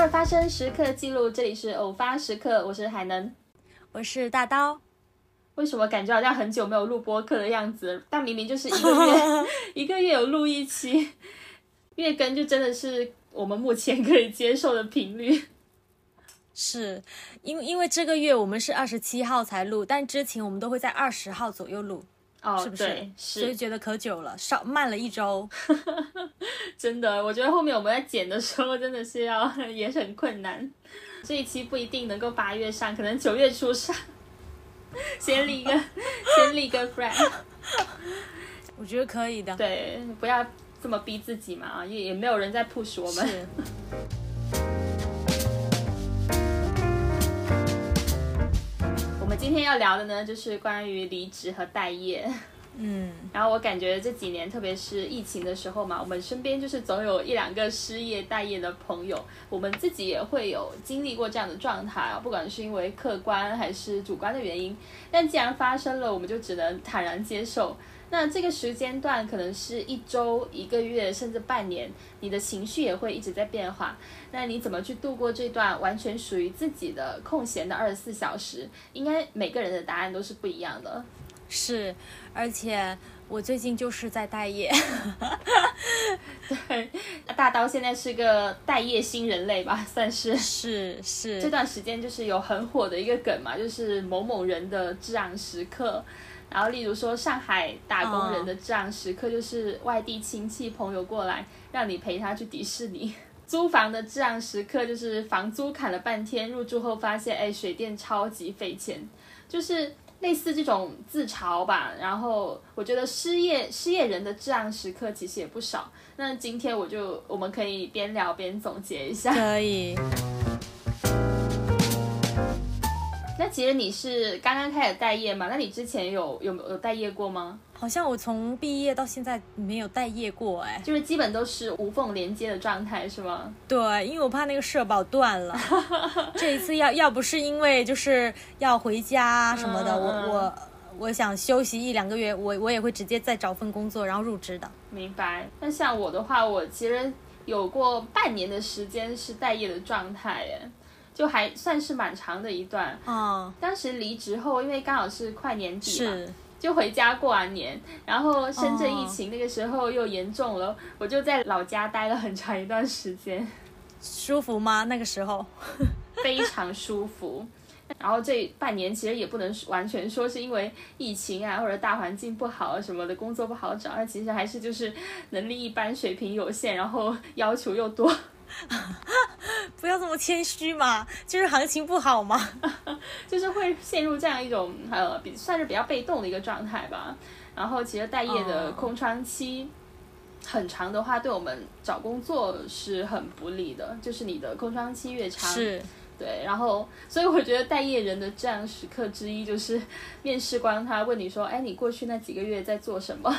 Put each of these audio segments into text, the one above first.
尔发生时刻记录，这里是偶发时刻，我是海能，我是大刀。为什么感觉好像很久没有录播客的样子？但明明就是一个月，一个月有录一期，月更就真的是我们目前可以接受的频率。是因为因为这个月我们是二十七号才录，但之前我们都会在二十号左右录。哦，是不是？是所以觉得可久了，少慢了一周。真的，我觉得后面我们在剪的时候真的是要 也是很困难。这一期不一定能够八月上，可能九月初上。先立个，先立个 flag。我觉得可以的。对，不要这么逼自己嘛，也也没有人在 push 我们。们今天要聊的呢，就是关于离职和待业。嗯，然后我感觉这几年，特别是疫情的时候嘛，我们身边就是总有一两个失业待业的朋友，我们自己也会有经历过这样的状态啊，不管是因为客观还是主观的原因。但既然发生了，我们就只能坦然接受。那这个时间段可能是一周、一个月，甚至半年，你的情绪也会一直在变化。那你怎么去度过这段完全属于自己的空闲的二十四小时？应该每个人的答案都是不一样的。是，而且我最近就是在待业。对，大刀现在是个待业新人类吧，算是。是是。这段时间就是有很火的一个梗嘛，就是某某人的至暗时刻。然后，例如说上海打工人的这样时刻，就是外地亲戚朋友过来，让你陪他去迪士尼。租房的这样时刻，就是房租砍了半天，入住后发现，哎，水电超级费钱，就是类似这种自嘲吧。然后，我觉得失业失业人的这样时刻其实也不少。那今天我就我们可以边聊边总结一下。可以。那其实你是刚刚开始待业嘛？那你之前有有有待业过吗？好像我从毕业到现在没有待业过，哎，就是基本都是无缝连接的状态，是吗？对，因为我怕那个社保断了。这一次要要不是因为就是要回家什么的，我我我想休息一两个月，我我也会直接再找份工作然后入职的。明白。那像我的话，我其实有过半年的时间是待业的状态，哎。就还算是蛮长的一段。嗯，当时离职后，因为刚好是快年底嘛，就回家过完年。然后深圳疫情那个时候又严重了，我就在老家待了很长一段时间。舒服吗？那个时候 非常舒服。然后这半年其实也不能完全说是因为疫情啊，或者大环境不好啊什么的，工作不好找。那其实还是就是能力一般，水平有限，然后要求又多。不要这么谦虚嘛，就是行情不好嘛，就是会陷入这样一种呃，比算是比较被动的一个状态吧。然后其实待业的空窗期很长的话，对我们找工作是很不利的。就是你的空窗期越长，是，对。然后，所以我觉得待业人的这样时刻之一，就是面试官他问你说：“哎，你过去那几个月在做什么？”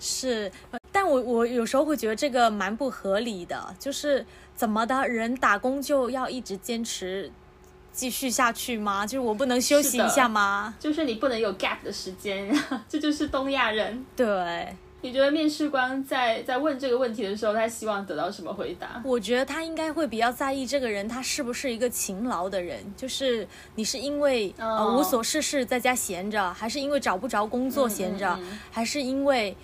是。但我我有时候会觉得这个蛮不合理的，就是怎么的人打工就要一直坚持继续下去吗？就是我不能休息一下吗？就是你不能有 gap 的时间，这就是东亚人。对，你觉得面试官在在问这个问题的时候，他希望得到什么回答？我觉得他应该会比较在意这个人他是不是一个勤劳的人，就是你是因为呃无所事事在家闲着，还是因为找不着工作闲着，还是因为？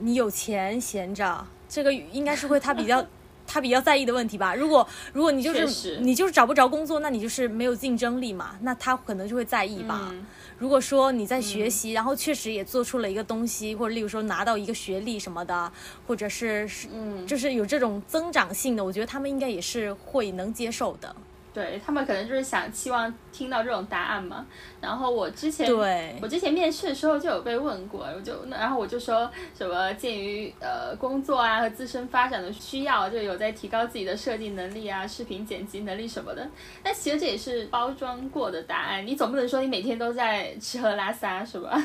你有钱闲着，这个应该是会他比较 他比较在意的问题吧。如果如果你就是你就是找不着工作，那你就是没有竞争力嘛，那他可能就会在意吧。如果说你在学习，然后确实也做出了一个东西，或者例如说拿到一个学历什么的，或者是是嗯，就是有这种增长性的，我觉得他们应该也是会能接受的。对他们可能就是想期望听到这种答案嘛。然后我之前对我之前面试的时候就有被问过，我就然后我就说什么鉴于呃工作啊和自身发展的需要，就有在提高自己的设计能力啊、视频剪辑能力什么的。但其实这也是包装过的答案，你总不能说你每天都在吃喝拉撒是吧？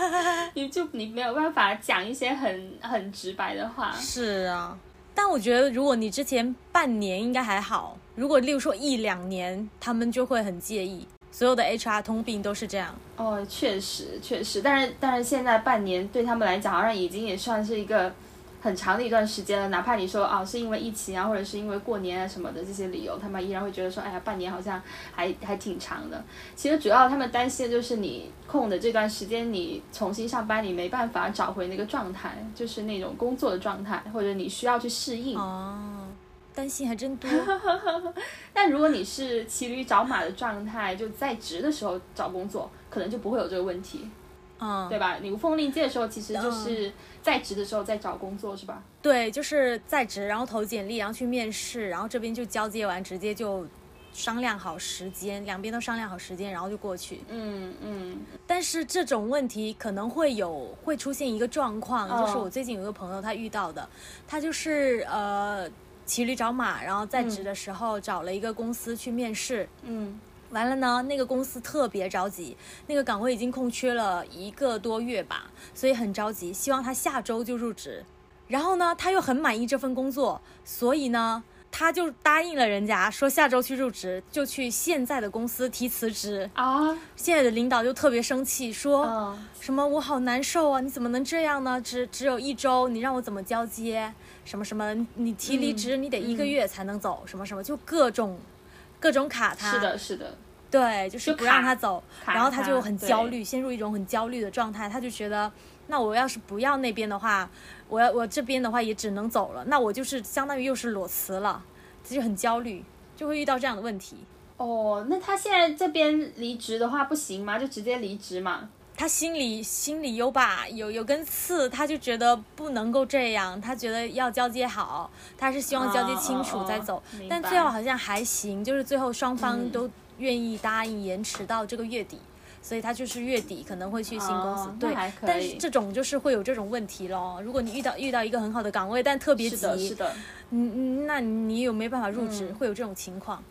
你就你没有办法讲一些很很直白的话。是啊。但我觉得，如果你之前半年应该还好，如果例如说一两年，他们就会很介意。所有的 HR 通病都是这样。哦，确实确实，但是但是现在半年对他们来讲，好像已经也算是一个很长的一段时间了，哪怕你说啊是因为疫情啊，或者是因为过年啊什么的这些理由，他们依然会觉得说，哎呀，半年好像还还挺长的。其实主要他们担心的就是你空的这段时间，你重新上班，你没办法找回那个状态，就是那种工作的状态，或者你需要去适应。哦，担心还真多。但如果你是骑驴找马的状态，就在职的时候找工作，可能就不会有这个问题。嗯，对吧？你无缝链接的时候，其实就是在职的时候在找工作，是吧？对，就是在职，然后投简历，然后去面试，然后这边就交接完，直接就商量好时间，两边都商量好时间，然后就过去。嗯嗯。但是这种问题可能会有会出现一个状况，就是我最近有一个朋友他遇到的，他就是呃骑驴找马，然后在职的时候找了一个公司去面试。嗯。完了呢，那个公司特别着急，那个岗位已经空缺了一个多月吧，所以很着急，希望他下周就入职。然后呢，他又很满意这份工作，所以呢，他就答应了人家，说下周去入职，就去现在的公司提辞职啊。现在的领导就特别生气，说什么我好难受啊，你怎么能这样呢？只只有一周，你让我怎么交接？什么什么，你提离职你得一个月才能走，什么什么，就各种。各种卡他，是的，是的，对，就是不让他走，然后他就很焦虑，陷入一种很焦虑的状态。他就觉得，那我要是不要那边的话，我要我这边的话也只能走了，那我就是相当于又是裸辞了，他就很焦虑，就会遇到这样的问题。哦，那他现在这边离职的话不行吗？就直接离职嘛？他心里心里有把有有根刺，他就觉得不能够这样，他觉得要交接好，他是希望交接清楚再走。但最后好像还行，就是最后双方都愿意答应延迟到这个月底，所以他就是月底可能会去新公司。对，但是这种就是会有这种问题咯。如果你遇到遇到一个很好的岗位，但特别急，是的，是的，嗯，那你有没有办法入职？会有这种情况？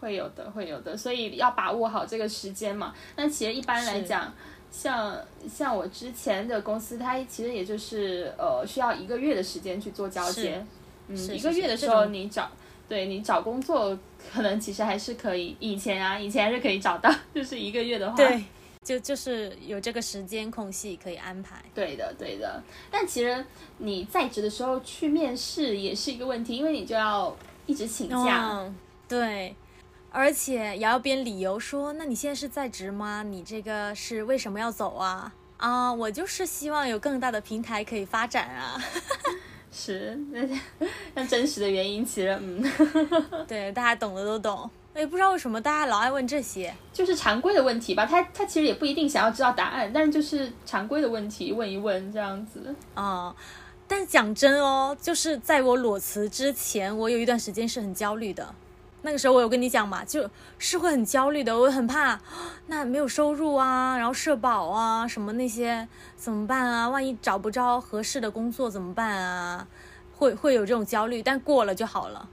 会有的，会有的，所以要把握好这个时间嘛。那其实一般来讲。像像我之前的公司，它其实也就是呃需要一个月的时间去做交接，嗯，一个月的时候你找，对你找工作可能其实还是可以，以前啊以前还是可以找到，就是一个月的话，对，就就是有这个时间空隙可以安排，对的对的。但其实你在职的时候去面试也是一个问题，因为你就要一直请假，对。而且也要编理由说，那你现在是在职吗？你这个是为什么要走啊？啊，我就是希望有更大的平台可以发展啊。是，那 那真实的原因其实，嗯，对，大家懂的都懂。也不知道为什么大家老爱问这些，就是常规的问题吧。他他其实也不一定想要知道答案，但是就是常规的问题问一问这样子。啊，但讲真哦，就是在我裸辞之前，我有一段时间是很焦虑的。那个时候我有跟你讲嘛，就是会很焦虑的，我很怕，那没有收入啊，然后社保啊什么那些怎么办啊？万一找不着合适的工作怎么办啊？会会有这种焦虑，但过了就好了。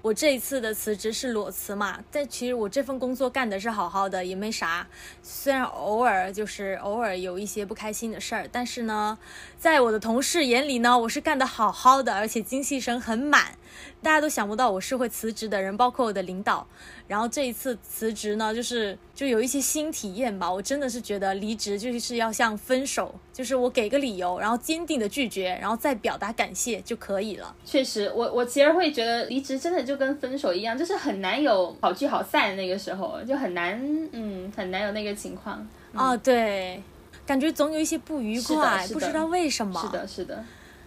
我这一次的辞职是裸辞嘛，但其实我这份工作干的是好好的，也没啥。虽然偶尔就是偶尔有一些不开心的事儿，但是呢，在我的同事眼里呢，我是干得好好的，而且精气神很满。大家都想不到我是会辞职的人，包括我的领导。然后这一次辞职呢，就是就有一些新体验吧。我真的是觉得离职就是要像分手，就是我给个理由，然后坚定的拒绝，然后再表达感谢就可以了。确实，我我其实会觉得离职真的就跟分手一样，就是很难有好聚好散。那个时候就很难，嗯，很难有那个情况。哦，对，感觉总有一些不愉快，不知道为什么。是的，是的。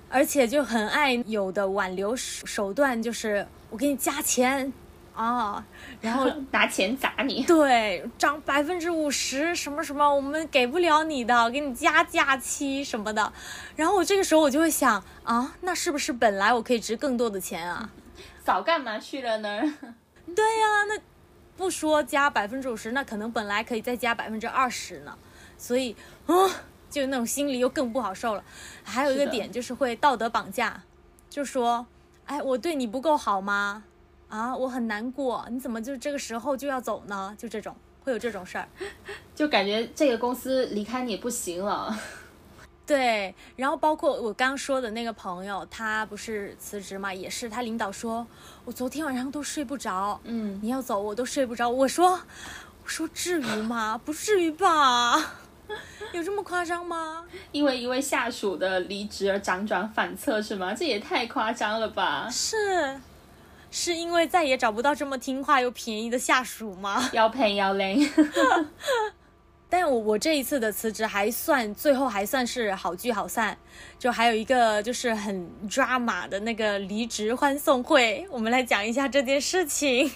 而且就很爱有的挽留手段，就是我给你加钱啊，然后拿钱砸你，对，涨百分之五十什么什么，我们给不了你的，给你加假期什么的。然后我这个时候我就会想啊，那是不是本来我可以值更多的钱啊？早干嘛去了呢？对呀，那不说加百分之五十，那可能本来可以再加百分之二十呢。所以啊。就那种心里又更不好受了，还有一个点就是会道德绑架，就说，哎，我对你不够好吗？啊，我很难过，你怎么就这个时候就要走呢？就这种会有这种事儿，就感觉这个公司离开你不行了。对，然后包括我刚说的那个朋友，他不是辞职嘛，也是他领导说，我昨天晚上都睡不着，嗯，你要走我都睡不着。我说，我说至于吗？不至于吧。有这么夸张吗？因为一位下属的离职而辗转反侧是吗？这也太夸张了吧！是，是因为再也找不到这么听话又便宜的下属吗？要赔要累。但我我这一次的辞职还算最后还算是好聚好散，就还有一个就是很抓马的那个离职欢送会，我们来讲一下这件事情。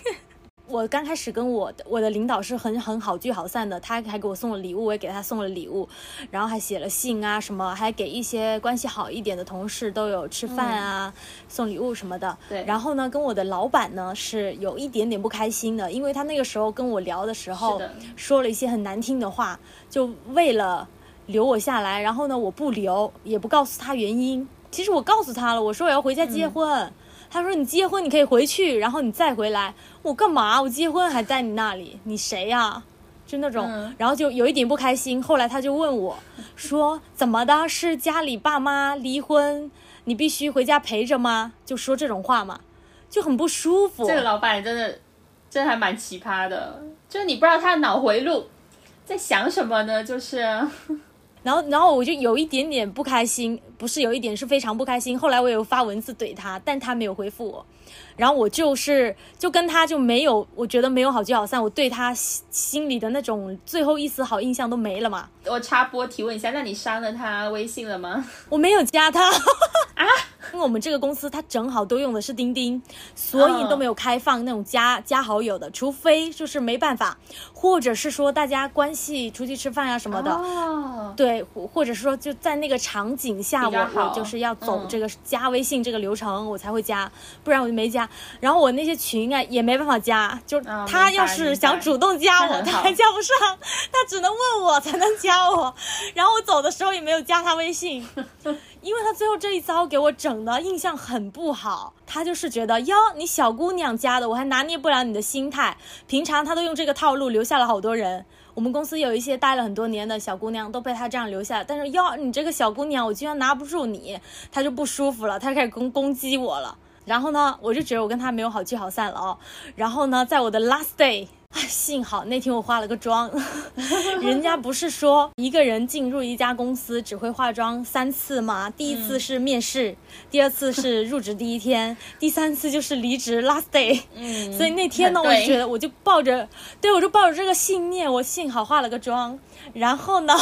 我刚开始跟我的我的领导是很很好聚好散的，他还给我送了礼物，我也给他送了礼物，然后还写了信啊什么，还给一些关系好一点的同事都有吃饭啊，送礼物什么的。对。然后呢，跟我的老板呢是有一点点不开心的，因为他那个时候跟我聊的时候说了一些很难听的话，就为了留我下来，然后呢我不留，也不告诉他原因。其实我告诉他了，我说我要回家结婚。他说：“你结婚你可以回去，然后你再回来。我干嘛？我结婚还在你那里？你谁呀？就那种，然后就有一点不开心。后来他就问我，说怎么的？是家里爸妈离婚，你必须回家陪着吗？就说这种话嘛，就很不舒服。这个老板真的，真的还蛮奇葩的。就是你不知道他的脑回路在想什么呢？就是。”然后，然后我就有一点点不开心，不是有一点，是非常不开心。后来我有发文字怼他，但他没有回复我。然后我就是就跟他就没有，我觉得没有好聚好散，我对他心里的那种最后一丝好印象都没了嘛。我插播提问一下，那你删了他微信了吗？我没有加他啊，因为我们这个公司他正好都用的是钉钉，所以都没有开放那种加加好友的，除非就是没办法，或者是说大家关系出去吃饭啊什么的，哦、对，或者是说就在那个场景下，我我就是要走这个加微信这个流程，我才会加，不然我就没加。然后我那些群啊也没办法加，就他要是想主动加我，他还加不上，他只能问我才能加我。然后我走的时候也没有加他微信，因为他最后这一招给我整的印象很不好。他就是觉得哟，你小姑娘加的，我还拿捏不了你的心态。平常他都用这个套路留下了好多人，我们公司有一些待了很多年的小姑娘都被他这样留下。但是哟，你这个小姑娘，我居然拿不住你，他就不舒服了，他开始攻攻击我了。然后呢，我就觉得我跟他没有好聚好散了哦。然后呢，在我的 last day，幸好那天我化了个妆。人家不是说一个人进入一家公司只会化妆三次吗？第一次是面试，第二次是入职第一天，第三次就是离职 last day。嗯。所以那天呢，我就觉得我就抱着，对我就抱着这个信念，我幸好化了个妆。然后呢，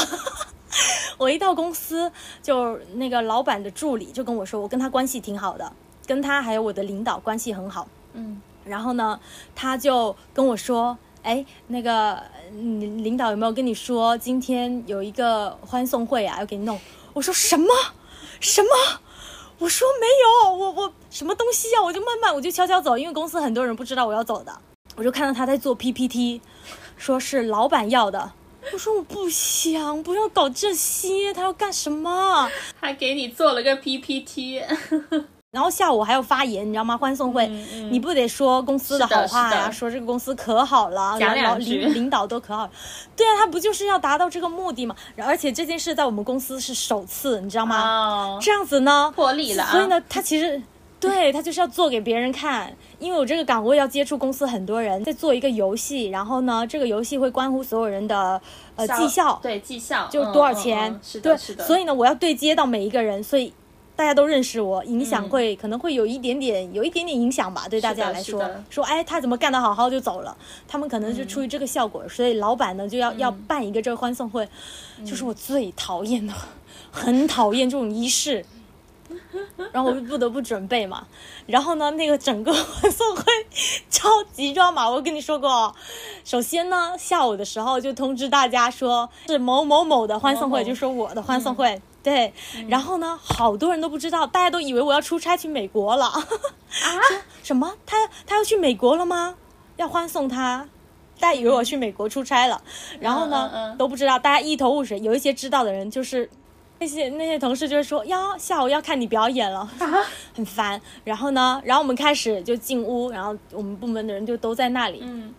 我一到公司，就那个老板的助理就跟我说，我跟他关系挺好的。跟他还有我的领导关系很好，嗯，然后呢，他就跟我说，哎，那个，领领导有没有跟你说今天有一个欢送会啊，要给你弄？我说什么？什么？我说没有，我我什么东西啊？我就慢慢，我就悄悄走，因为公司很多人不知道我要走的，我就看到他在做 PPT，说是老板要的，我说我不想，不要搞这些，他要干什么？还给你做了个 PPT。然后下午还要发言，你知道吗？欢送会，你不得说公司的好话呀？说这个公司可好了，然后领领导都可好。对啊，他不就是要达到这个目的嘛？而且这件事在我们公司是首次，你知道吗？这样子呢，破例了。所以呢，他其实对他就是要做给别人看，因为我这个岗位要接触公司很多人，在做一个游戏，然后呢，这个游戏会关乎所有人的呃绩效，对绩效就多少钱，对，所以呢，我要对接到每一个人，所以。大家都认识我，影响会可能会有一点点，有一点点影响吧，对大家来说。说哎，他怎么干得好好就走了？他们可能就出于这个效果，所以老板呢就要要办一个这个欢送会，就是我最讨厌的，很讨厌这种仪式。然后我就不得不准备嘛。然后呢，那个整个欢送会超级抓马，我跟你说过。首先呢，下午的时候就通知大家说是某某某的欢送会，就说我的欢送会。对，然后呢，好多人都不知道，大家都以为我要出差去美国了。啊？什么？他他要去美国了吗？要欢送他？大家以为我去美国出差了，然后呢都不知道，大家一头雾水。有一些知道的人，就是那些 那些同事，就是说呀，下午要看你表演了，很烦。然后呢，然后我们开始就进屋，然后我们部门的人就都在那里。嗯。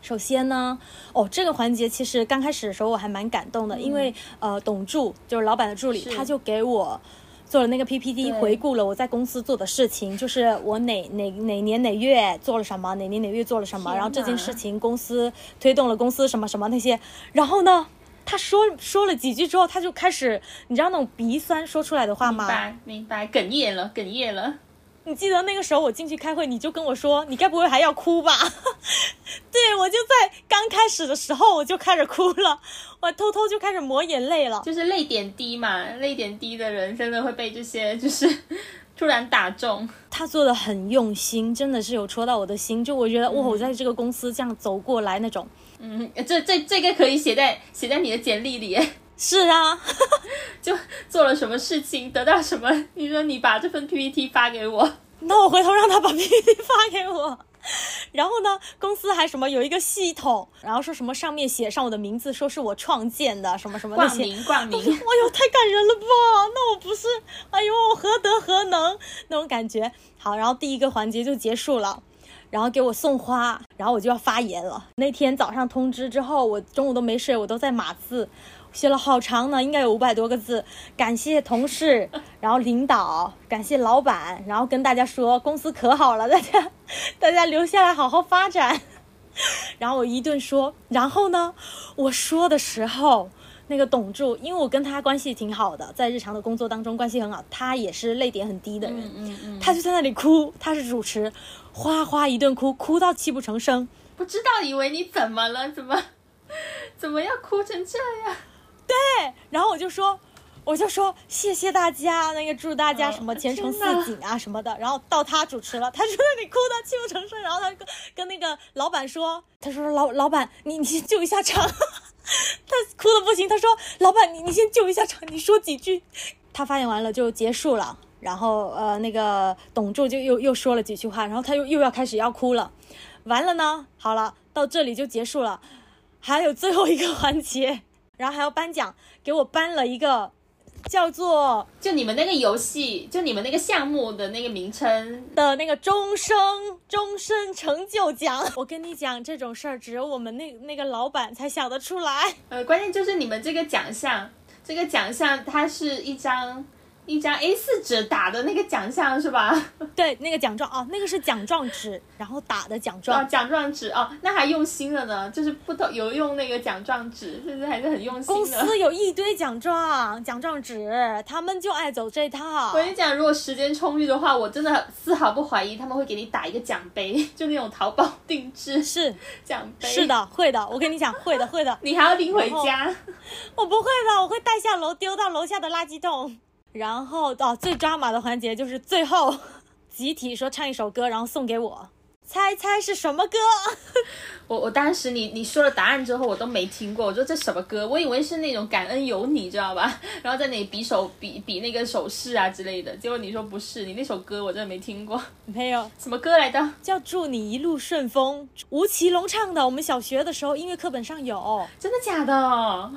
首先呢，哦，这个环节其实刚开始的时候我还蛮感动的，因为呃，董柱就是老板的助理，他就给我做了那个 PPT，回顾了我在公司做的事情，就是我哪哪哪年哪月做了什么，哪年哪月做了什么，然后这件事情公司推动了公司什么什么那些，然后呢，他说说了几句之后，他就开始，你知道那种鼻酸说出来的话吗？明白，明白，哽咽了，哽咽了。你记得那个时候我进去开会，你就跟我说，你该不会还要哭吧？对我就在刚开始的时候我就开始哭了，我偷偷就开始抹眼泪了。就是泪点低嘛，泪点低的人真的会被这些就是 突然打中。他做的很用心，真的是有戳到我的心。就我觉得，哇，我在这个公司这样走过来那种。嗯，这这这个可以写在写在你的简历里。是啊，就做了什么事情，得到什么？你说你把这份 PPT 发给我，那我回头让他把 PPT 发给我。然后呢，公司还什么有一个系统，然后说什么上面写上我的名字，说是我创建的，什么什么那些。冠名，冠名。哎呦，太感人了吧？那我不是，哎呦，何德何能那种感觉。好，然后第一个环节就结束了。然后给我送花，然后我就要发言了。那天早上通知之后，我中午都没睡，我都在码字，写了好长呢，应该有五百多个字。感谢同事，然后领导，感谢老板，然后跟大家说公司可好了，大家大家留下来好好发展。然后我一顿说，然后呢，我说的时候。那个董柱，因为我跟他关系挺好的，在日常的工作当中关系很好，他也是泪点很低的人，嗯嗯，他就在那里哭，他是主持，哗哗一顿哭，哭到泣不成声，不知道以为你怎么了，怎么怎么要哭成这样？对，然后我就说，我就说谢谢大家，那个祝大家什么前程似锦啊什么的，然后到他主持了，他就在那里哭到泣不成声，然后他跟跟那个老板说，他说老老板，你你先救一下场。他哭的不行，他说：“老板，你你先救一下场，你说几句。”他发言完了就结束了，然后呃，那个董柱就又又说了几句话，然后他又又要开始要哭了。完了呢，好了，到这里就结束了，还有最后一个环节，然后还要颁奖，给我颁了一个。叫做就你们那个游戏，就你们那个项目的那个名称的那个终生终身成就奖。我跟你讲，这种事儿只有我们那那个老板才想得出来。呃，关键就是你们这个奖项，这个奖项它是一张。一张 A 四纸打的那个奖项是吧？对，那个奖状哦，那个是奖状纸，然后打的奖状。哦，奖状纸哦，那还用心了呢，就是不同有用那个奖状纸，是不是还是很用心公司有一堆奖状、奖状纸，他们就爱走这套。我跟你讲，如果时间充裕的话，我真的丝毫不怀疑他们会给你打一个奖杯，就那种淘宝定制是奖杯。是的，会的，我跟你讲，会的，会的。你还要拎回家？我不会的，我会带下楼丢到楼下的垃圾桶。然后哦，最抓马的环节就是最后，集体说唱一首歌，然后送给我，猜猜是什么歌？我我当时你你说了答案之后，我都没听过，我说这什么歌？我以为是那种感恩有你，知道吧？然后在那里比手比比那个手势啊之类的。结果你说不是，你那首歌我真的没听过，没有什么歌来的？叫祝你一路顺风，吴奇隆唱的。我们小学的时候音乐课本上有，真的假的？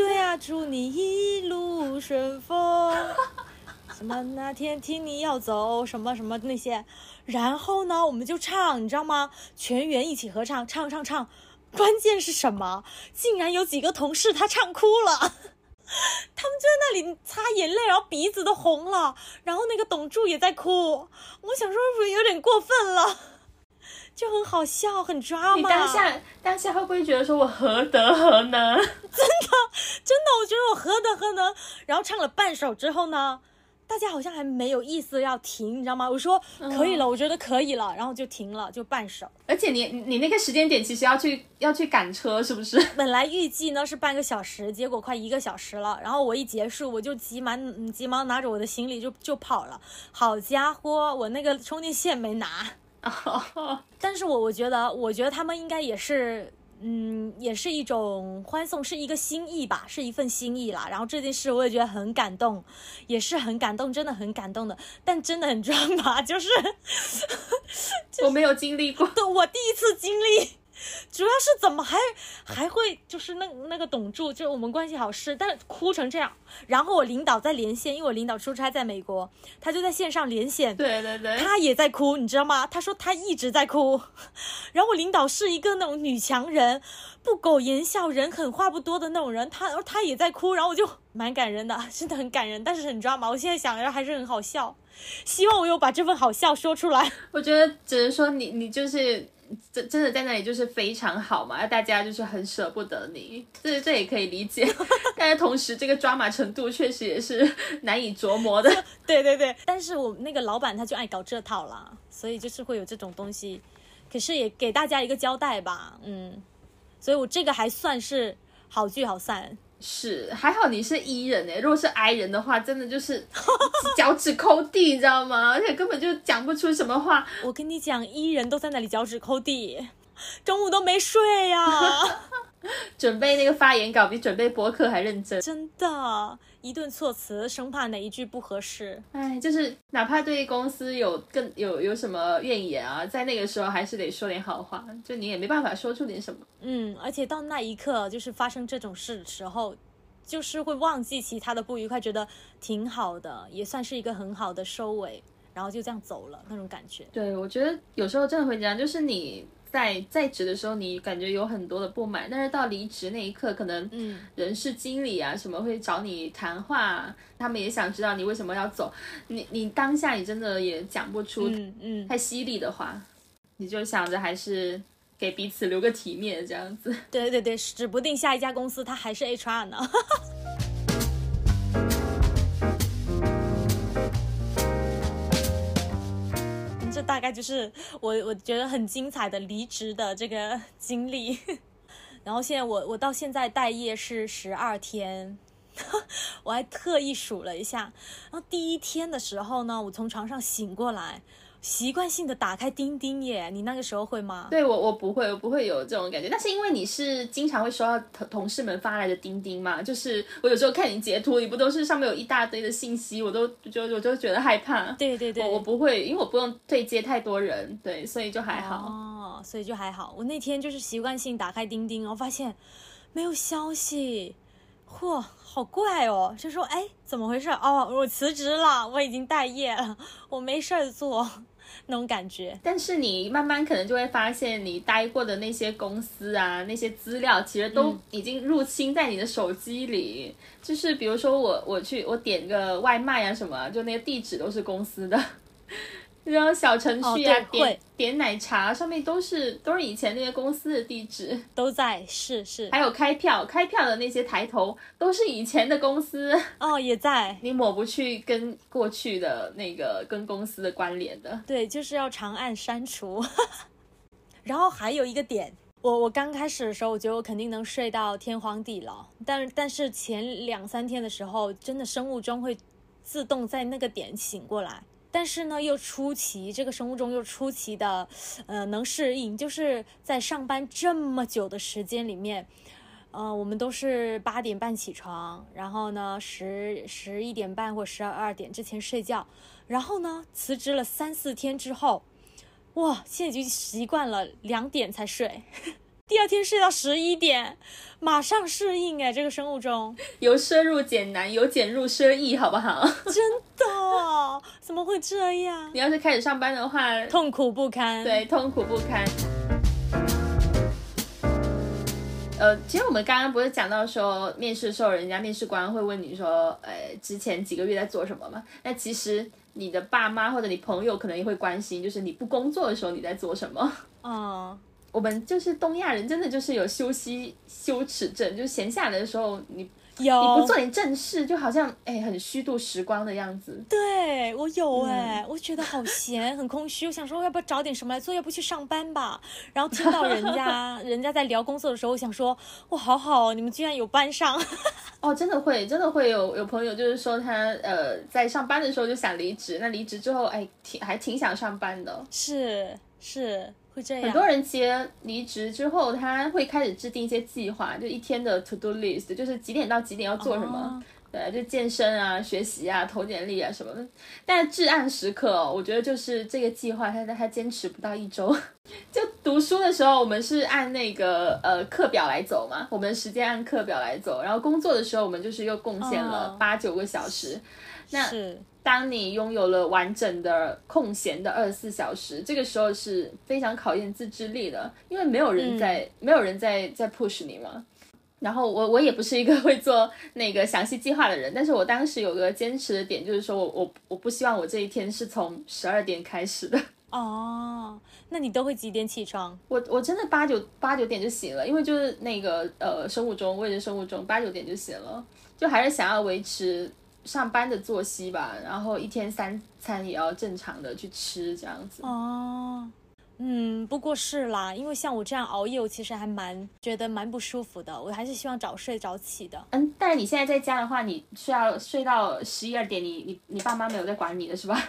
对啊，祝你一路顺风。什么那天听你要走，什么什么那些，然后呢，我们就唱，你知道吗？全员一起合唱，唱唱唱。关键是什么？竟然有几个同事他唱哭了，他们就在那里擦眼泪，然后鼻子都红了。然后那个董柱也在哭，我想说是不是有点过分了？就很好笑，很抓嘛。你当下当下会不会觉得说我何德何能？真的真的，我觉得我何德何能。然后唱了半首之后呢，大家好像还没有意思要停，你知道吗？我说可以了，我觉得可以了，然后就停了，就半首。而且你你那个时间点其实要去要去赶车，是不是？本来预计呢是半个小时，结果快一个小时了。然后我一结束，我就急忙急忙拿着我的行李就就跑了。好家伙，我那个充电线没拿。但 是我我觉得，我觉得他们应该也是，嗯，也是一种欢送，是一个心意吧，是一份心意啦。然后这件事我也觉得很感动，也是很感动，真的很感动的。但真的很抓马，就是我没有经历过，我第一次经历。主要是怎么还还会就是那那个董柱，就是我们关系好是，但是哭成这样。然后我领导在连线，因为我领导出差在美国，他就在线上连线。对对对，他也在哭，你知道吗？他说他一直在哭。然后我领导是一个那种女强人，不苟言笑，人狠话不多的那种人，他他也在哭。然后我就蛮感人的，真的很感人，但是你知道吗。我现在想着还是很好笑，希望我有把这份好笑说出来。我觉得只能说你你就是。真真的在那里就是非常好嘛，大家就是很舍不得你，这这也可以理解。但是同时，这个抓马程度确实也是 难以琢磨的。对对对，但是我那个老板他就爱搞这套啦，所以就是会有这种东西。可是也给大家一个交代吧，嗯，所以我这个还算是好聚好散。是，还好你是 E 人哎，如果是 I 人的话，真的就是 脚趾抠地，你知道吗？而且根本就讲不出什么话。我跟你讲，E 人都在那里脚趾抠地，中午都没睡呀，准备那个发言稿比准备博客还认真，真的。一顿措辞，生怕哪一句不合适。哎，就是哪怕对公司有更有有什么怨言啊，在那个时候还是得说点好话。就你也没办法说出点什么。嗯，而且到那一刻，就是发生这种事的时候，就是会忘记其他的不愉快，觉得挺好的，也算是一个很好的收尾，然后就这样走了那种感觉。对，我觉得有时候真的会这样，就是你。在在职的时候，你感觉有很多的不满，但是到离职那一刻，可能人事经理啊什么会找你谈话，他们也想知道你为什么要走。你你当下你真的也讲不出太犀利的话，你就想着还是给彼此留个体面这样子。对对对，指不定下一家公司他还是 HR 呢。大概就是我我觉得很精彩的离职的这个经历，然后现在我我到现在待业是十二天，我还特意数了一下，然后第一天的时候呢，我从床上醒过来。习惯性的打开钉钉耶，你那个时候会吗？对我，我不会，我不会有这种感觉。但是因为你是经常会收到同同事们发来的钉钉嘛，就是我有时候看你截图，你不都是上面有一大堆的信息，我都就我就觉得害怕。对对对，我不会，因为我不用对接太多人，对，所以就还好。哦，所以就还好。我那天就是习惯性打开钉钉，然后发现没有消息，嚯，好怪哦！就说哎，怎么回事？哦，我辞职了，我已经待业了，我没事儿做。那种感觉，但是你慢慢可能就会发现，你待过的那些公司啊，那些资料其实都已经入侵在你的手机里。就是比如说我我去我点个外卖啊什么，就那些地址都是公司的。然后小程序啊，点点奶茶上面都是都是以前那些公司的地址，都在是是。还有开票开票的那些抬头都是以前的公司哦，也在。你抹不去跟过去的那个跟公司的关联的。对，就是要长按删除。然后还有一个点，我我刚开始的时候，我觉得我肯定能睡到天荒地老，但但是前两三天的时候，真的生物钟会自动在那个点醒过来。但是呢，又出奇，这个生物钟又出奇的，呃，能适应。就是在上班这么久的时间里面，呃，我们都是八点半起床，然后呢，十十一点半或十二二点之前睡觉，然后呢，辞职了三四天之后，哇，现在已经习惯了两点才睡。第二天睡到十一点，马上适应哎，这个生物钟 由奢入俭难，由俭入奢易，好不好？真的？怎么会这样？你要是开始上班的话，痛苦不堪。对，痛苦不堪。呃，其实我们刚刚不是讲到说，面试的时候，人家面试官会问你说，呃，之前几个月在做什么吗？那其实你的爸妈或者你朋友可能也会关心，就是你不工作的时候你在做什么？嗯。我们就是东亚人，真的就是有休息羞耻症，就是闲下来的时候，你有你不做点正事，就好像哎很虚度时光的样子。对我有哎，我觉得好闲，很空虚。我想说要不要找点什么来做，要不去上班吧。然后听到人家 人家在聊工作的时候，我想说哇好好，你们居然有班上。哦，真的会，真的会有有朋友就是说他呃在上班的时候就想离职，那离职之后哎挺还挺想上班的。是是。很多人其实离职之后，他会开始制定一些计划，就一天的 to do list，就是几点到几点要做什么，对，就健身啊、学习啊、投简历啊什么的。但至暗时刻，我觉得就是这个计划，他他坚持不到一周。就读书的时候，我们是按那个呃课表来走嘛，我们时间按课表来走。然后工作的时候，我们就是又贡献了八九个小时。那当你拥有了完整的空闲的二十四小时，这个时候是非常考验自制力的，因为没有人在，没有人在在 push 你嘛。然后我我也不是一个会做那个详细计划的人，但是我当时有个坚持的点，就是说我我我不希望我这一天是从十二点开始的。哦，那你都会几点起床？我我真的八九八九点就醒了，因为就是那个呃生物钟，我也是生物钟，八九点就醒了，就还是想要维持上班的作息吧，然后一天三餐也要正常的去吃这样子。哦，嗯，不过是啦，因为像我这样熬夜，我其实还蛮觉得蛮不舒服的，我还是希望早睡早起的。嗯，但是你现在在家的话，你睡要睡到十一二点，你你你爸妈没有在管你的是吧？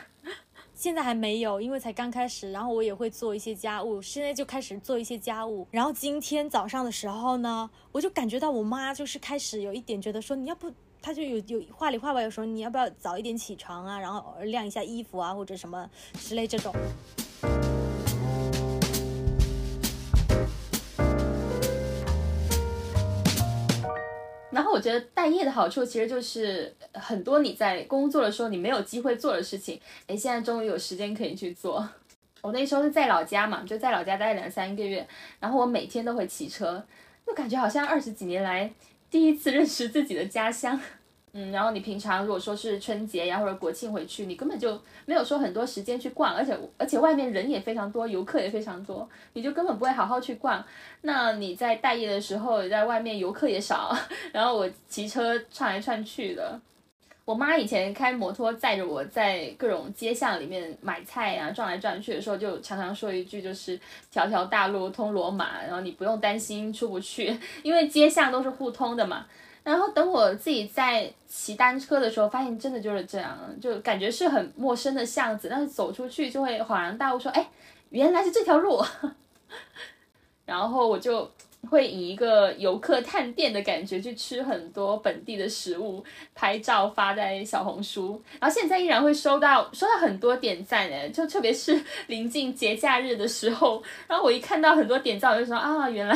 现在还没有，因为才刚开始。然后我也会做一些家务，现在就开始做一些家务。然后今天早上的时候呢，我就感觉到我妈就是开始有一点觉得说，你要不，他就有有话里话外有时候你要不要早一点起床啊，然后晾一下衣服啊，或者什么之类这种。然后我觉得待业的好处其实就是很多你在工作的时候你没有机会做的事情，哎，现在终于有时间可以去做。我那时候是在老家嘛，就在老家待两三个月，然后我每天都会骑车，就感觉好像二十几年来第一次认识自己的家乡。嗯，然后你平常如果说是春节呀或者国庆回去，你根本就没有说很多时间去逛，而且而且外面人也非常多，游客也非常多，你就根本不会好好去逛。那你在待业的时候，在外面游客也少，然后我骑车串来串去的。我妈以前开摩托载着我在各种街巷里面买菜呀，转来转去的时候，就常常说一句，就是条条大路通罗马，然后你不用担心出不去，因为街巷都是互通的嘛。然后等我自己在骑单车的时候，发现真的就是这样，就感觉是很陌生的巷子，但是走出去就会恍然大悟，说：“哎，原来是这条路。” 然后我就会以一个游客探店的感觉去吃很多本地的食物，拍照发在小红书。然后现在依然会收到收到很多点赞诶，就特别是临近节假日的时候，然后我一看到很多点赞，我就说啊，原来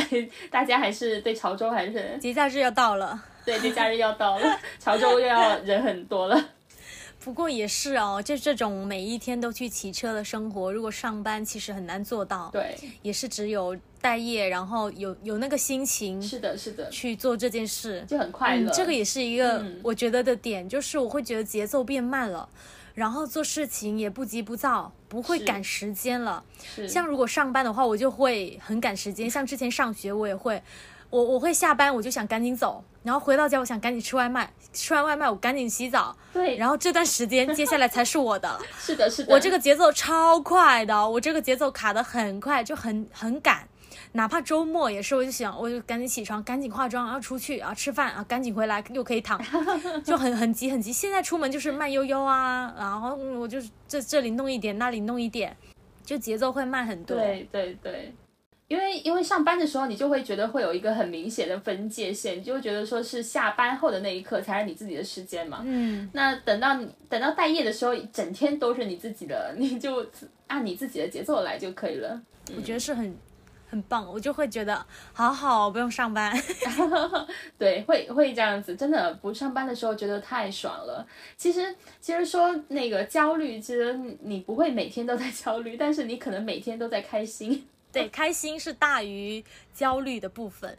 大家还是对潮州还是节假日要到了。对，节假日要到了，潮州又要人很多了。不过也是哦，就这种每一天都去骑车的生活，如果上班其实很难做到。对，也是只有待业，然后有有那个心情。是的，是的，去做这件事就很快乐。这个也是一个我觉得的点，就是我会觉得节奏变慢了，然后做事情也不急不躁，不会赶时间了。像如果上班的话，我就会很赶时间。像之前上学，我也会。我我会下班，我就想赶紧走，然后回到家，我想赶紧吃外卖，吃完外卖我赶紧洗澡。对，然后这段时间接下来才是我的。是的，是的。我这个节奏超快的，我这个节奏卡的很快，就很很赶。哪怕周末也是，我就想，我就赶紧起床，赶紧化妆，然后出去啊吃饭啊，赶紧回来又可以躺，就很很急很急。现在出门就是慢悠悠啊，然后我就这这里弄一点，那里弄一点，就节奏会慢很多。对对对。因为因为上班的时候，你就会觉得会有一个很明显的分界线，你就会觉得说是下班后的那一刻才是你自己的时间嘛。嗯。那等到你等到待业的时候，整天都是你自己的，你就按你自己的节奏来就可以了。我觉得是很很棒，我就会觉得好好不用上班。对，会会这样子，真的不上班的时候觉得太爽了。其实其实说那个焦虑，其实你不会每天都在焦虑，但是你可能每天都在开心。对，开心是大于焦虑的部分，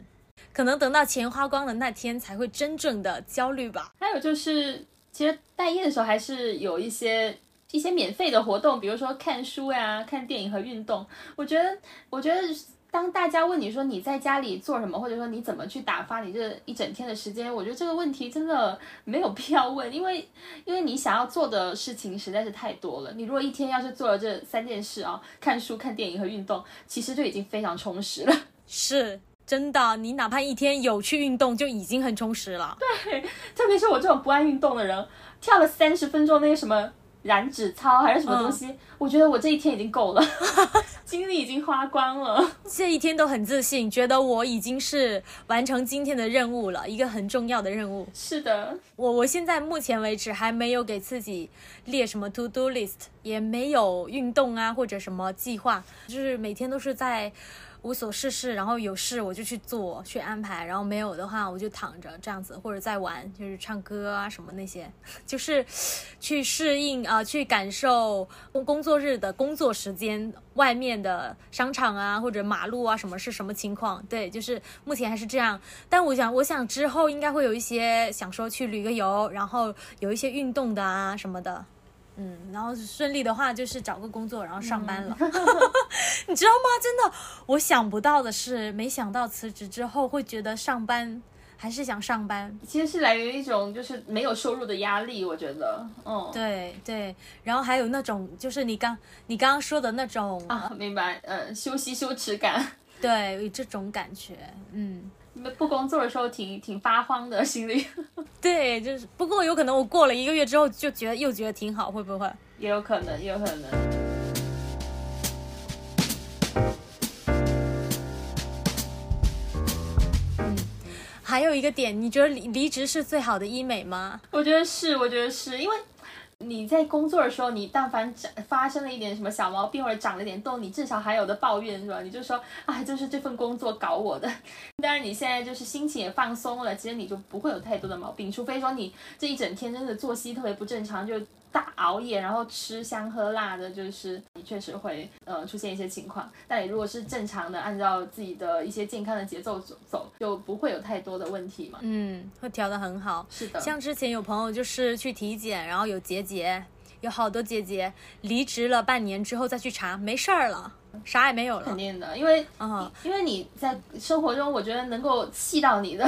可能等到钱花光的那天才会真正的焦虑吧。还有就是，其实待业的时候还是有一些一些免费的活动，比如说看书呀、看电影和运动。我觉得，我觉得。当大家问你说你在家里做什么，或者说你怎么去打发你这一整天的时间，我觉得这个问题真的 没有必要问，因为因为你想要做的事情实在是太多了。你如果一天要是做了这三件事啊，看书、看电影和运动，其实就已经非常充实了。是真的，你哪怕一天有去运动，就已经很充实了。对，特别是我这种不爱运动的人，跳了三十分钟那个什么。燃脂操还是什么东西？我觉得我这一天已经够了，精力已经花光了。这一天都很自信，觉得我已经是完成今天的任务了，一个很重要的任务。是的，我我现在目前为止还没有给自己列什么 to do list，也没有运动啊或者什么计划，就是每天都是在。无所事事，然后有事我就去做去安排，然后没有的话我就躺着这样子，或者在玩，就是唱歌啊什么那些，就是去适应啊，去感受工工作日的工作时间外面的商场啊或者马路啊什么是什么情况？对，就是目前还是这样。但我想，我想之后应该会有一些想说去旅个游，然后有一些运动的啊什么的。嗯，然后顺利的话就是找个工作，然后上班了。你知道吗？真的，我想不到的是，没想到辞职之后会觉得上班还是想上班。其实是来源于一种就是没有收入的压力，我觉得，嗯，对对。然后还有那种就是你刚你刚刚说的那种啊，明白，呃，休息羞耻感，对，有这种感觉，嗯。不工作的时候挺挺发慌的心里，对，就是不过有可能我过了一个月之后就觉得又觉得挺好，会不会？也有可能，也有可能。嗯，还有一个点，你觉得离离职是最好的医美吗？我觉得是，我觉得是因为。你在工作的时候，你但凡长发生了一点什么小毛病或者长了点痘，你至少还有的抱怨是吧？你就说，啊，就是这份工作搞我的。当然你现在就是心情也放松了，其实你就不会有太多的毛病，除非说你这一整天真的作息特别不正常，就。大熬夜，然后吃香喝辣的，就是你确实会呃出现一些情况。但你如果是正常的，按照自己的一些健康的节奏走走，就不会有太多的问题嘛。嗯，会调得很好。是的，像之前有朋友就是去体检，然后有结节，有好多结节，离职了半年之后再去查，没事儿了，啥也没有了。肯定的，因为啊，因为你在生活中，我觉得能够气到你的。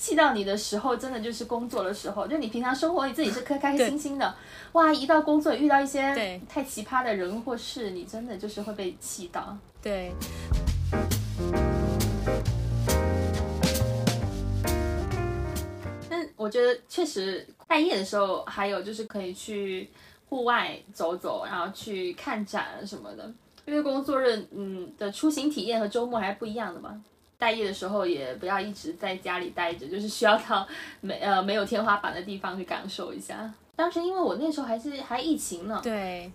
气到你的时候，真的就是工作的时候。就你平常生活，你自己是开开心心的，哇！一到工作遇到一些太奇葩的人或事，你真的就是会被气到。对。但我觉得确实半夜的时候，还有就是可以去户外走走，然后去看展什么的。因为工作日，嗯的出行体验和周末还是不一样的嘛。待业的时候也不要一直在家里待着，就是需要到没呃没有天花板的地方去感受一下。当时因为我那时候还是还疫情呢，对，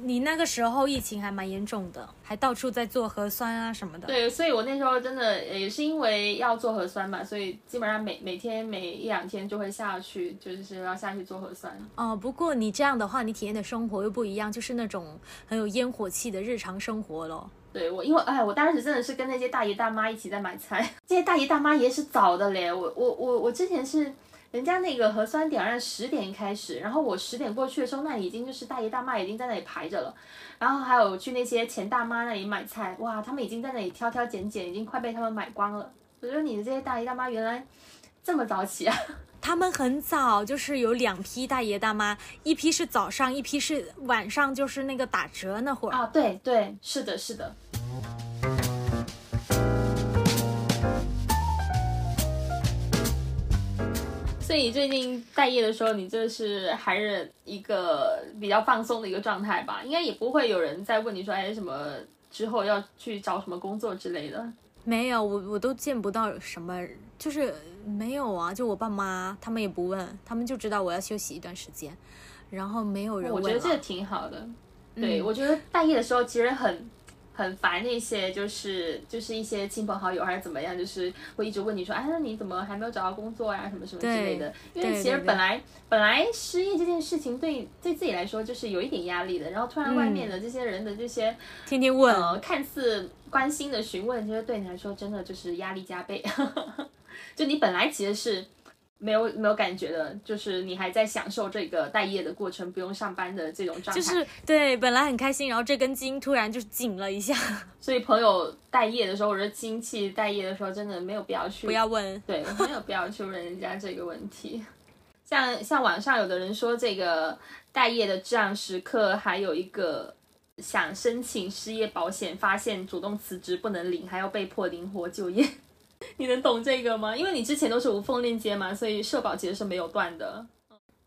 你那个时候疫情还蛮严重的，还到处在做核酸啊什么的。对，所以我那时候真的也是因为要做核酸嘛，所以基本上每每天每一两天就会下去，就是要下去做核酸。哦，不过你这样的话，你体验的生活又不一样，就是那种很有烟火气的日常生活了。对我，因为哎，我当时真的是跟那些大爷大妈一起在买菜。这些大爷大妈也是早的嘞。我我我我之前是人家那个核酸点让十点开始，然后我十点过去的时候，那已经就是大爷大妈已经在那里排着了。然后还有去那些钱大妈那里买菜，哇，他们已经在那里挑挑拣拣，已经快被他们买光了。我觉得你的这些大爷大妈原来这么早起啊！他们很早，就是有两批大爷大妈，一批是早上，一批是晚上，就是那个打折那会儿啊。对对，是的，是的。所以最近待业的时候，你这是还是一个比较放松的一个状态吧？应该也不会有人再问你说，哎，什么之后要去找什么工作之类的。没有，我我都见不到什么，就是没有啊。就我爸妈，他们也不问，他们就知道我要休息一段时间，然后没有人问。我觉得这挺好的。对，我觉得待业的时候其实很。很烦那些就是就是一些亲朋好友还是怎么样，就是会一直问你说，哎，那你怎么还没有找到工作呀？什么什么之类的。因为其实本来本来失业这件事情对对自己来说就是有一点压力的，然后突然外面的这些人的这些天天问，呃，看似关心的询问，其实对你来说真的就是压力加倍。就你本来其实是。没有没有感觉的，就是你还在享受这个待业的过程，不用上班的这种状态。就是对，本来很开心，然后这根筋突然就紧了一下。所以朋友待业的时候，或者亲戚待业的时候，真的没有必要去不要问，对，没有必要去问人家这个问题。像像网上有的人说，这个待业的至暗时刻，还有一个想申请失业保险，发现主动辞职不能领，还要被迫灵活就业。你能懂这个吗？因为你之前都是无缝链接嘛，所以社保其实是没有断的。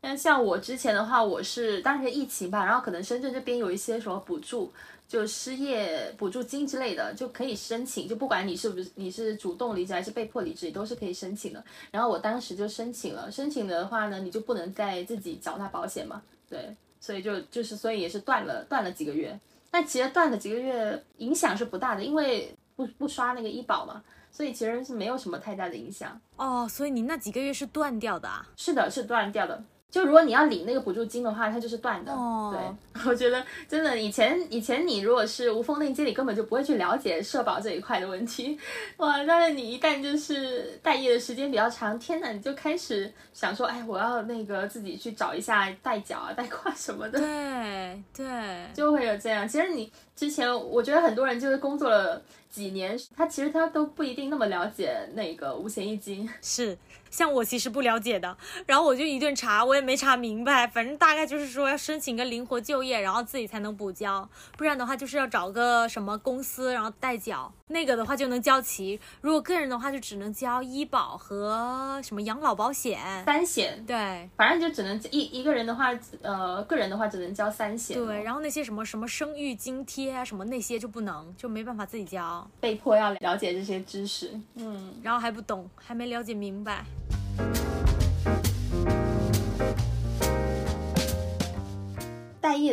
那像我之前的话，我是当时疫情吧，然后可能深圳这边有一些什么补助，就失业补助金之类的，就可以申请。就不管你是不是你是主动离职还是被迫离职，你都是可以申请的。然后我当时就申请了，申请的话呢，你就不能再自己缴纳保险嘛。对，所以就就是所以也是断了断了几个月。但其实断了几个月影响是不大的，因为不不刷那个医保嘛。所以其实是没有什么太大的影响哦，所以你那几个月是断掉的啊？是的，是断掉的。就如果你要领那个补助金的话，它就是断的。对，我觉得真的，以前以前你如果是无缝链接，你根本就不会去了解社保这一块的问题。哇，但是你一旦就是待业的时间比较长，天呐，你就开始想说，哎，我要那个自己去找一下代缴啊、代挂什么的。对对，就会有这样。其实你之前，我觉得很多人就是工作了几年，他其实他都不一定那么了解那个五险一金。是。像我其实不了解的，然后我就一顿查，我也没查明白。反正大概就是说要申请个灵活就业，然后自己才能补交，不然的话就是要找个什么公司，然后代缴，那个的话就能交齐。如果个人的话，就只能交医保和什么养老保险三险。对，反正就只能一一个人的话，呃，个人的话只能交三险。对，然后那些什么什么生育津贴啊，什么那些就不能，就没办法自己交，被迫要了解这些知识。嗯，然后还不懂，还没了解明白。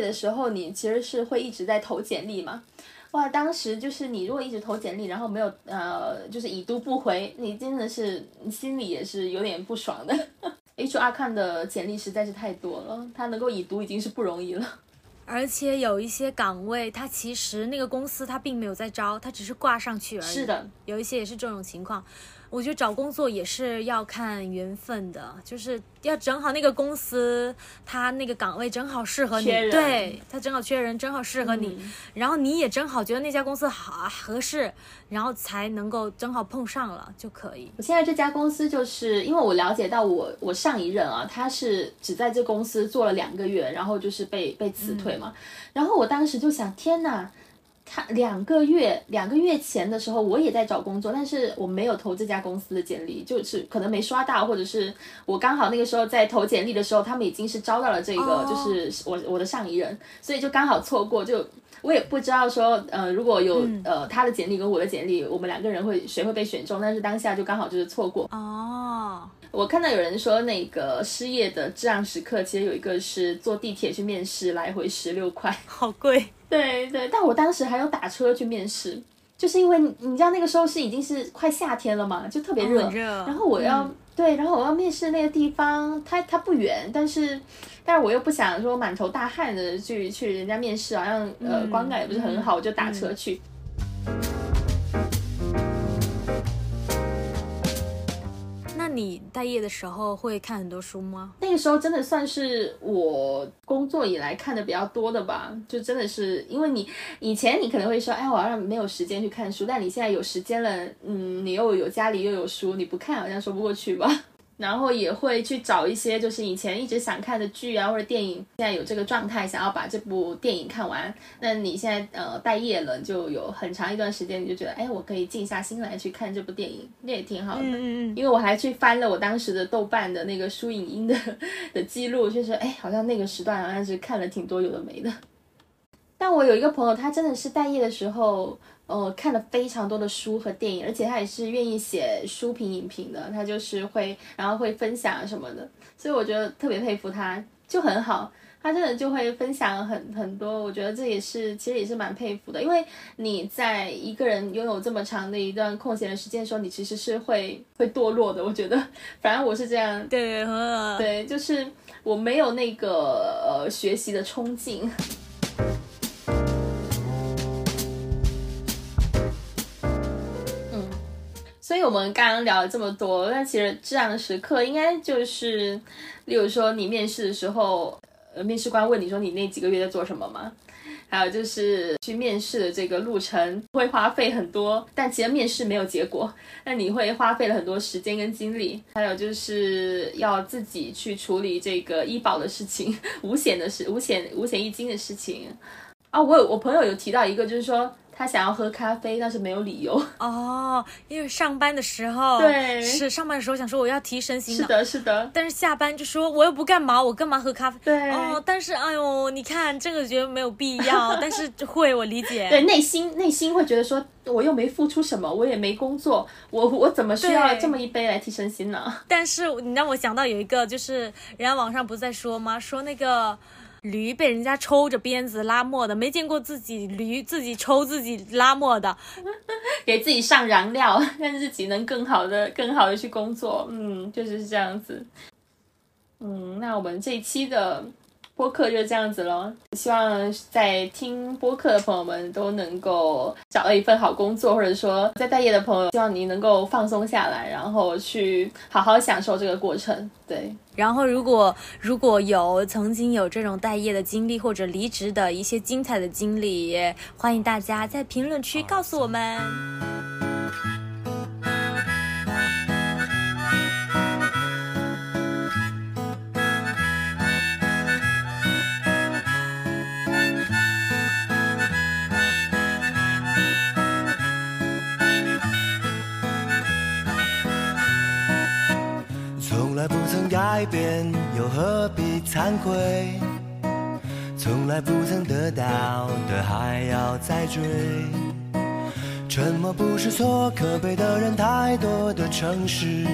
的时候，你其实是会一直在投简历嘛？哇，当时就是你如果一直投简历，然后没有呃，就是已读不回，你真的是心里也是有点不爽的。HR 看的简历实在是太多了，他能够已读已经是不容易了。而且有一些岗位，他其实那个公司他并没有在招，他只是挂上去而已。是的，有一些也是这种情况。我觉得找工作也是要看缘分的，就是要正好那个公司他那个岗位正好适合你，对他正好缺人，正好适合你，然后你也正好觉得那家公司好合适，然后才能够正好碰上了就可以。我现在这家公司就是因为我了解到我我上一任啊，他是只在这公司做了两个月，然后就是被被辞退嘛，然后我当时就想，天哪！他两个月两个月前的时候，我也在找工作，但是我没有投这家公司的简历，就是可能没刷到，或者是我刚好那个时候在投简历的时候，他们已经是招到了这个，就是我我的上一任，所以就刚好错过。就我也不知道说，呃，如果有呃他的简历跟我的简历，我们两个人会谁会被选中，但是当下就刚好就是错过。哦，我看到有人说那个失业的至暗时刻，其实有一个是坐地铁去面试，来回十六块，好贵。对对，但我当时还有打车去面试，就是因为你知道那个时候是已经是快夏天了嘛，就特别热，然后我要对，然后我要面试那个地方，它它不远，但是但是我又不想说满头大汗的去去人家面试，好像呃观感也不是很好，我就打车去。你待业的时候会看很多书吗？那个时候真的算是我工作以来看的比较多的吧，就真的是因为你以前你可能会说，哎，我好像没有时间去看书，但你现在有时间了，嗯，你又有家里又有书，你不看好像说不过去吧。然后也会去找一些就是以前一直想看的剧啊或者电影，现在有这个状态想要把这部电影看完。那你现在呃待业了，就有很长一段时间，你就觉得哎，我可以静下心来去看这部电影，那也挺好的。嗯嗯嗯。因为我还去翻了我当时的豆瓣的那个书影音的的记录，就是哎，好像那个时段好像是看了挺多有的没的。但我有一个朋友，他真的是待业的时候。呃，看了非常多的书和电影，而且他也是愿意写书评、影评的。他就是会，然后会分享什么的，所以我觉得特别佩服他，就很好。他真的就会分享很很多，我觉得这也是其实也是蛮佩服的。因为你在一个人拥有这么长的一段空闲的时间的时候，你其实是会会堕落的。我觉得，反正我是这样。对，对，就是我没有那个呃学习的冲劲。所以我们刚刚聊了这么多，那其实这样的时刻应该就是，例如说你面试的时候，呃，面试官问你说你那几个月在做什么吗？还有就是去面试的这个路程会花费很多，但其实面试没有结果，那你会花费了很多时间跟精力。还有就是要自己去处理这个医保的事情、五险的事、五险五险一金的事情。啊，我有我朋友有提到一个，就是说。他想要喝咖啡，但是没有理由 哦，因为上班的时候对是上班的时候想说我要提神醒脑，是的，是的，但是下班就说我又不干嘛，我干嘛喝咖啡？对哦，但是哎呦，你看这个觉得没有必要，但是会我理解，对内心内心会觉得说我又没付出什么，我也没工作，我我怎么需要这么一杯来提神醒脑？但是你让我想到有一个，就是人家网上不是在说吗？说那个。驴被人家抽着鞭子拉磨的，没见过自己驴自己抽自己拉磨的，给自己上燃料，让自己能更好的、更好的去工作。嗯，确就是这样子。嗯，那我们这一期的。播客就这样子喽，希望在听播客的朋友们都能够找到一份好工作，或者说在待业的朋友，希望你能够放松下来，然后去好好享受这个过程。对，然后如果如果有曾经有这种待业的经历或者离职的一些精彩的经历，欢迎大家在评论区告诉我们。改变又何必惭愧？从来不曾得到的还要再追。沉默不是错，可悲的人太多的城市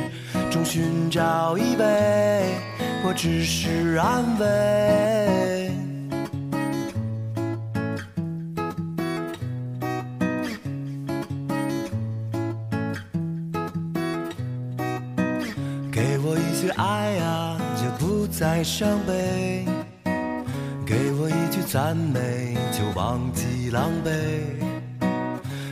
中寻找依偎，我只是安慰。再伤悲，给我一句赞美，就忘记狼狈。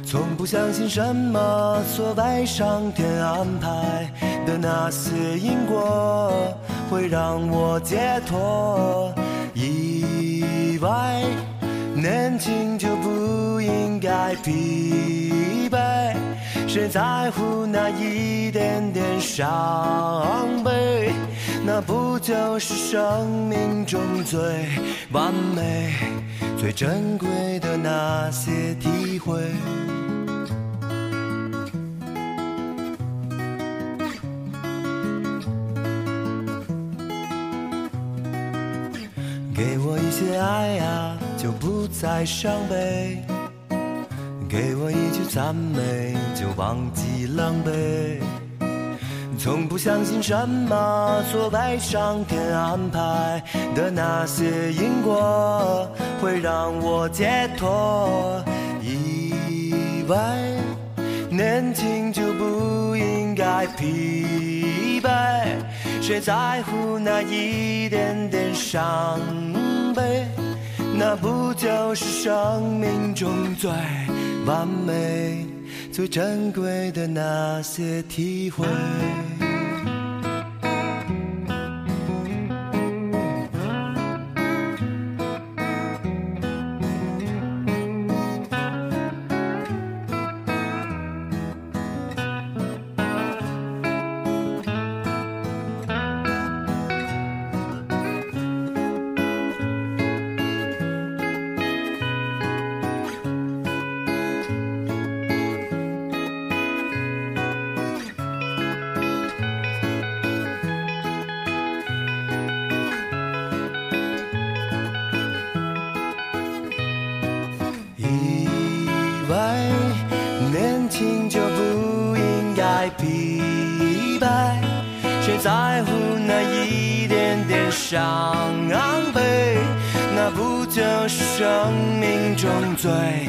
从不相信什么所谓上天安排的那些因果会让我解脱。意外，年轻就不应该疲惫，谁在乎那一点点伤悲？那不就是生命中最完美、最珍贵的那些体会？给我一些爱呀，就不再伤悲；给我一句赞美，就忘记狼狈。从不相信什么所谓上天安排的那些因果会让我解脱。意外，年轻就不应该疲惫。谁在乎那一点点伤悲？那不就是生命中最完美、最珍贵的那些体会？醉。